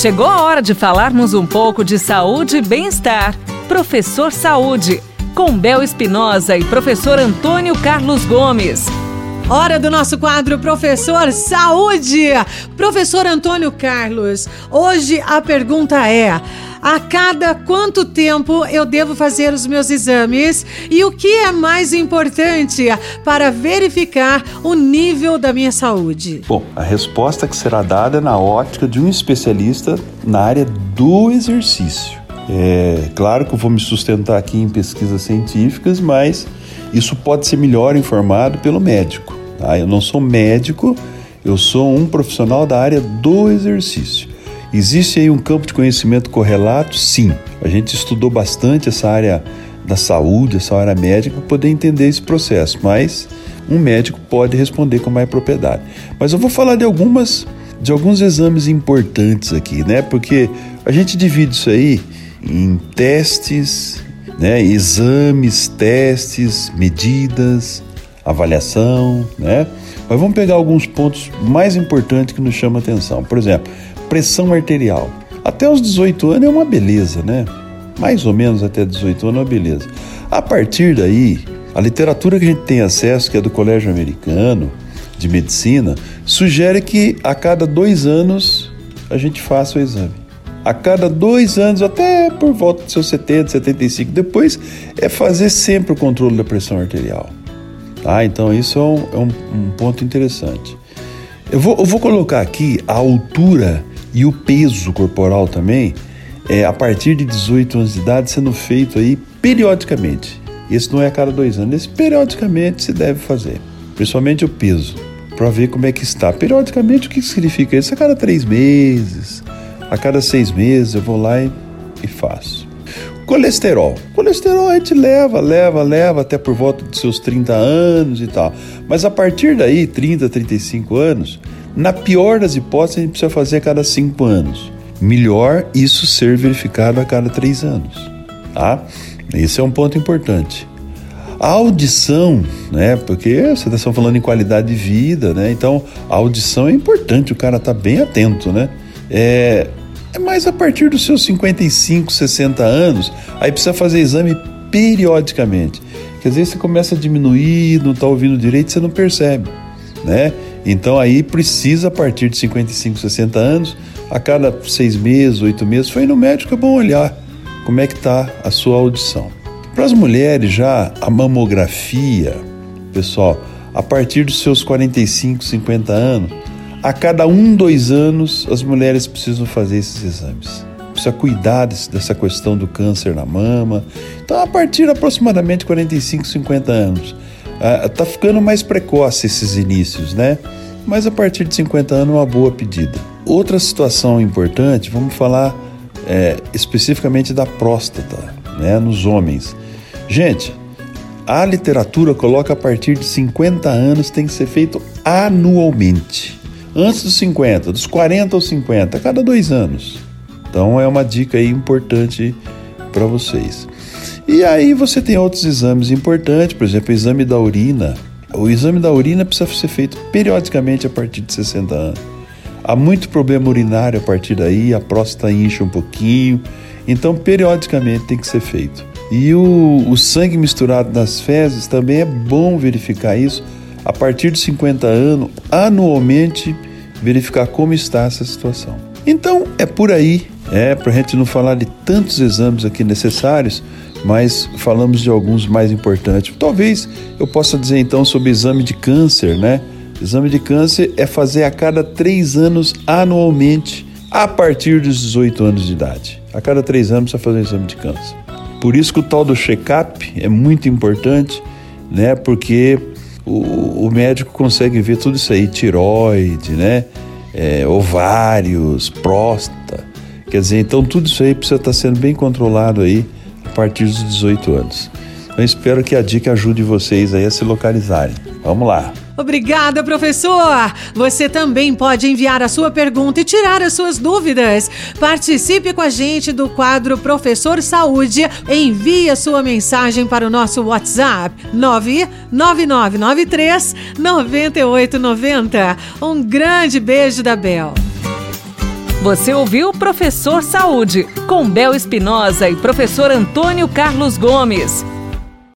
Chegou a hora de falarmos um pouco de saúde e bem-estar. Professor Saúde, com Bel Espinosa e professor Antônio Carlos Gomes. Hora do nosso quadro Professor Saúde. Professor Antônio Carlos, hoje a pergunta é: a cada quanto tempo eu devo fazer os meus exames e o que é mais importante para verificar o nível da minha saúde? Bom, a resposta que será dada é na ótica de um especialista na área do exercício. É claro que eu vou me sustentar aqui em pesquisas científicas, mas isso pode ser melhor informado pelo médico. Tá? Eu não sou médico, eu sou um profissional da área do exercício. Existe aí um campo de conhecimento correlato? Sim. A gente estudou bastante essa área da saúde, essa área médica, para poder entender esse processo, mas um médico pode responder com mais propriedade. Mas eu vou falar de algumas de alguns exames importantes aqui, né? Porque a gente divide isso aí em testes, né? Exames, testes, medidas, avaliação, né? Mas vamos pegar alguns pontos mais importantes que nos chamam a atenção. Por exemplo, pressão arterial. Até os 18 anos é uma beleza, né? Mais ou menos até 18 anos é uma beleza. A partir daí, a literatura que a gente tem acesso, que é do Colégio Americano de Medicina, sugere que a cada dois anos a gente faça o exame. A cada dois anos, até por volta dos seus 70, 75, depois é fazer sempre o controle da pressão arterial. Tá? Então, isso é um, é um, um ponto interessante. Eu vou, eu vou colocar aqui a altura e o peso corporal também, é, a partir de 18 anos de idade, sendo feito aí periodicamente. Esse não é a cada dois anos, esse periodicamente se deve fazer, principalmente o peso, para ver como é que está. Periodicamente, o que significa isso? A cada três meses, a cada seis meses, eu vou lá e, e faço. Colesterol. Colesterol a gente leva, leva, leva até por volta dos seus 30 anos e tal. Mas a partir daí, 30, 35 anos, na pior das hipóteses, a gente precisa fazer a cada 5 anos. Melhor isso ser verificado a cada 3 anos. Tá? Esse é um ponto importante. A audição, né? Porque você está falando em qualidade de vida, né? Então a audição é importante, o cara tá bem atento, né? É, é mais a partir dos seus 55, 60 anos, aí precisa fazer exame periodicamente. Que às vezes você começa a diminuir, não está ouvindo direito, você não percebe, né? Então aí precisa, a partir de 55, 60 anos, a cada seis meses, oito meses, foi no médico, é bom olhar como é que está a sua audição. Para as mulheres já, a mamografia, pessoal, a partir dos seus 45, 50 anos, a cada um, dois anos, as mulheres precisam fazer esses exames. Precisa cuidar dessa questão do câncer na mama. Então, a partir de aproximadamente 45, 50 anos, está ficando mais precoce esses inícios, né? Mas a partir de 50 anos, uma boa pedida. Outra situação importante, vamos falar é, especificamente da próstata, né, nos homens. Gente, a literatura coloca a partir de 50 anos tem que ser feito anualmente antes dos 50, dos 40 aos 50, a cada dois anos. Então é uma dica aí importante para vocês. E aí você tem outros exames importantes, por exemplo, o exame da urina. O exame da urina precisa ser feito periodicamente a partir de 60 anos. Há muito problema urinário a partir daí, a próstata incha um pouquinho, então periodicamente tem que ser feito. E o, o sangue misturado nas fezes também é bom verificar isso a partir de 50 anos, anualmente verificar como está essa situação. Então é por aí, é para a gente não falar de tantos exames aqui necessários, mas falamos de alguns mais importantes. Talvez eu possa dizer então sobre exame de câncer, né? Exame de câncer é fazer a cada três anos anualmente, a partir dos 18 anos de idade. A cada três anos precisa fazer um exame de câncer. Por isso que o tal do check-up é muito importante, né? Porque o, o médico consegue ver tudo isso aí, tiroide, né? É, ovários, próstata. Quer dizer, então tudo isso aí precisa estar sendo bem controlado aí a partir dos 18 anos. Então espero que a dica ajude vocês aí a se localizarem. Vamos lá! Obrigada, professor! Você também pode enviar a sua pergunta e tirar as suas dúvidas. Participe com a gente do quadro Professor Saúde. Envie a sua mensagem para o nosso WhatsApp 99993 9890. Um grande beijo da Bel. Você ouviu Professor Saúde, com Bel Espinosa e professor Antônio Carlos Gomes.